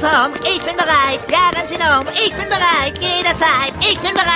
Form, ich bin bereit. Ja, ganz enorm, ich bin bereit. Jederzeit, ich bin bereit.